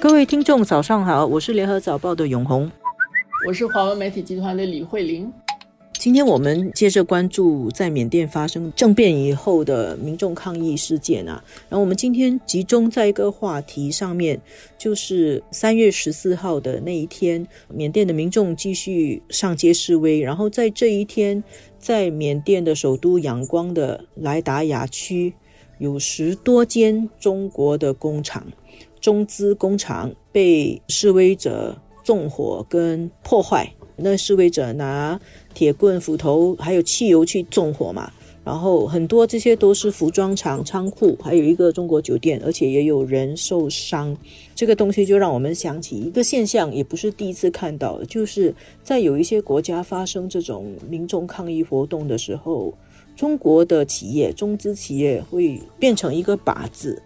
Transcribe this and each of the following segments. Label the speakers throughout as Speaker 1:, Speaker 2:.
Speaker 1: 各位听众，早上好，我是联合早报的永红，
Speaker 2: 我是华文媒体集团的李慧玲。
Speaker 1: 今天我们接着关注在缅甸发生政变以后的民众抗议事件啊，然后我们今天集中在一个话题上面，就是三月十四号的那一天，缅甸的民众继续上街示威，然后在这一天，在缅甸的首都仰光的莱达雅区，有十多间中国的工厂。中资工厂被示威者纵火跟破坏，那示威者拿铁棍、斧头还有汽油去纵火嘛，然后很多这些都是服装厂、仓库，还有一个中国酒店，而且也有人受伤。这个东西就让我们想起一个现象，也不是第一次看到，就是在有一些国家发生这种民众抗议活动的时候，中国的企业、中资企业会变成一个靶子。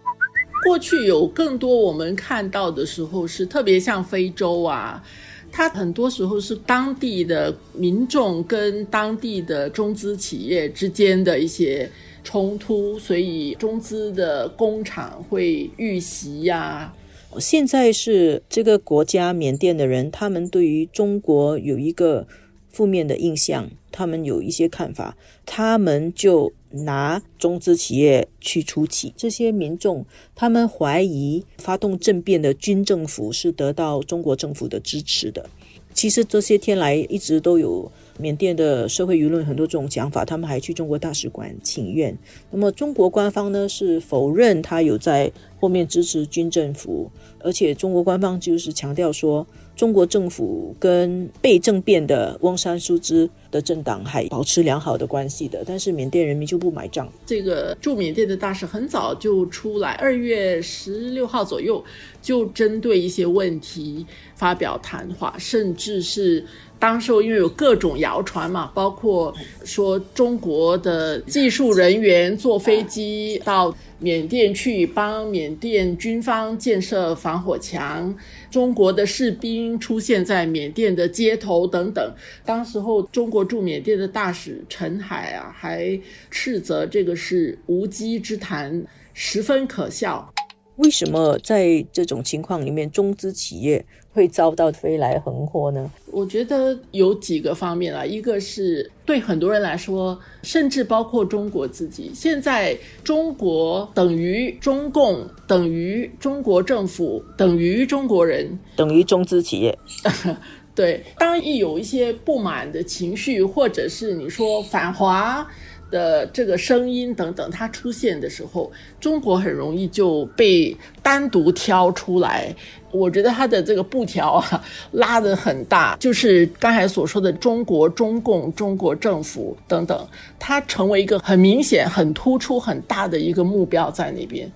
Speaker 2: 过去有更多我们看到的时候是特别像非洲啊，它很多时候是当地的民众跟当地的中资企业之间的一些冲突，所以中资的工厂会遇袭呀。
Speaker 1: 现在是这个国家缅甸的人，他们对于中国有一个负面的印象，他们有一些看法，他们就。拿中资企业去出气，这些民众他们怀疑发动政变的军政府是得到中国政府的支持的。其实这些天来一直都有缅甸的社会舆论很多这种讲法，他们还去中国大使馆请愿。那么中国官方呢是否认他有在后面支持军政府，而且中国官方就是强调说。中国政府跟被政变的翁山苏之的政党还保持良好的关系的，但是缅甸人民就不买账。
Speaker 2: 这个驻缅甸的大使很早就出来，二月十六号左右就针对一些问题发表谈话，甚至是。当时候因为有各种谣传嘛，包括说中国的技术人员坐飞机到缅甸去帮缅缅甸军方建设防火墙，中国的士兵出现在缅甸的街头等等。当时候中国驻缅甸的大使陈海啊，还斥责这个是无稽之谈，十分可笑。
Speaker 1: 为什么在这种情况里面，中资企业会遭到飞来横祸呢？
Speaker 2: 我觉得有几个方面啊，一个是对很多人来说，甚至包括中国自己，现在中国等于中共，等于中国政府，等于中国人，
Speaker 1: 等于中资企业。
Speaker 2: 对，当一有一些不满的情绪，或者是你说反华。的这个声音等等，它出现的时候，中国很容易就被单独挑出来。我觉得它的这个布条啊拉得很大，就是刚才所说的中国、中共、中国政府等等，它成为一个很明显、很突出、很大的一个目标在那边。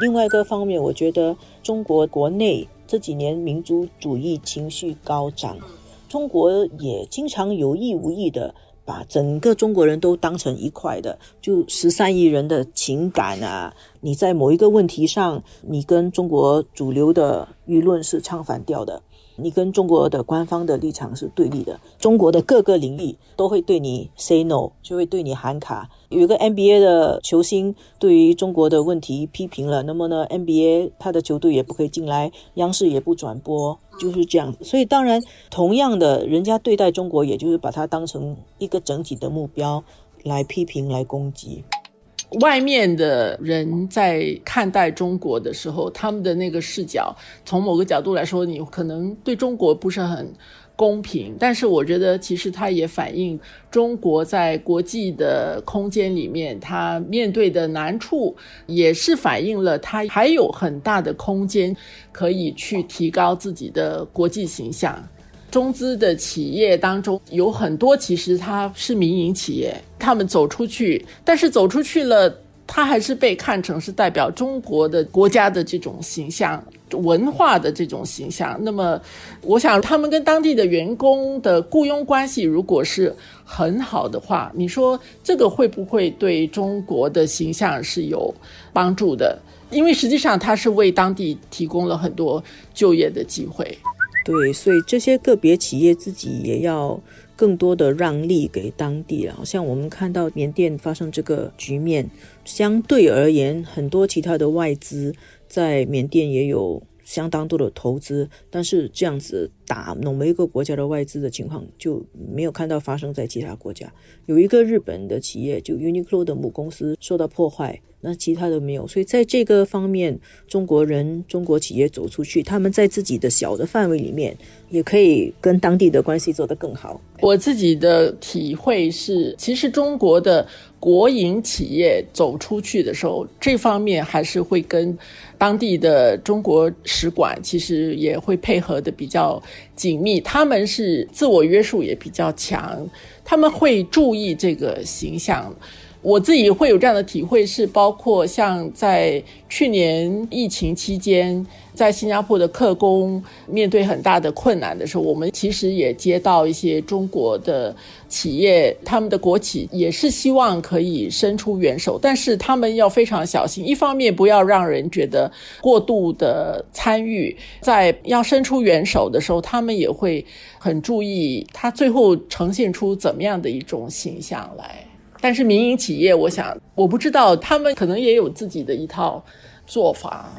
Speaker 1: 另外一个方面，我觉得中国国内这几年民族主义情绪高涨，中国也经常有意无意的。把整个中国人都当成一块的，就十三亿人的情感啊！你在某一个问题上，你跟中国主流的舆论是唱反调的。你跟中国的官方的立场是对立的，中国的各个领域都会对你 say no，就会对你喊卡。有一个 NBA 的球星对于中国的问题批评了，那么呢，NBA 他的球队也不可以进来，央视也不转播，就是这样。所以当然，同样的，人家对待中国，也就是把它当成一个整体的目标来批评、来攻击。
Speaker 2: 外面的人在看待中国的时候，他们的那个视角，从某个角度来说，你可能对中国不是很公平。但是我觉得，其实它也反映中国在国际的空间里面，它面对的难处，也是反映了它还有很大的空间可以去提高自己的国际形象。中资的企业当中有很多，其实它是民营企业，他们走出去，但是走出去了，他还是被看成是代表中国的国家的这种形象、文化的这种形象。那么，我想他们跟当地的员工的雇佣关系如果是很好的话，你说这个会不会对中国的形象是有帮助的？因为实际上它是为当地提供了很多就业的机会。
Speaker 1: 对，所以这些个别企业自己也要更多的让利给当地了。像我们看到缅甸发生这个局面，相对而言，很多其他的外资在缅甸也有相当多的投资，但是这样子打某一个国家的外资的情况就没有看到发生在其他国家。有一个日本的企业，就 Uniqlo 的母公司受到破坏。那其他的没有，所以在这个方面，中国人、中国企业走出去，他们在自己的小的范围里面，也可以跟当地的关系做得更好。
Speaker 2: 我自己的体会是，其实中国的国营企业走出去的时候，这方面还是会跟当地的中国使馆其实也会配合的比较紧密。他们是自我约束也比较强，他们会注意这个形象。我自己会有这样的体会，是包括像在去年疫情期间，在新加坡的客工面对很大的困难的时候，我们其实也接到一些中国的企业，他们的国企也是希望可以伸出援手，但是他们要非常小心，一方面不要让人觉得过度的参与，在要伸出援手的时候，他们也会很注意，他最后呈现出怎么样的一种形象来。但是民营企业，我想我不知道，他们可能也有自己的一套做法。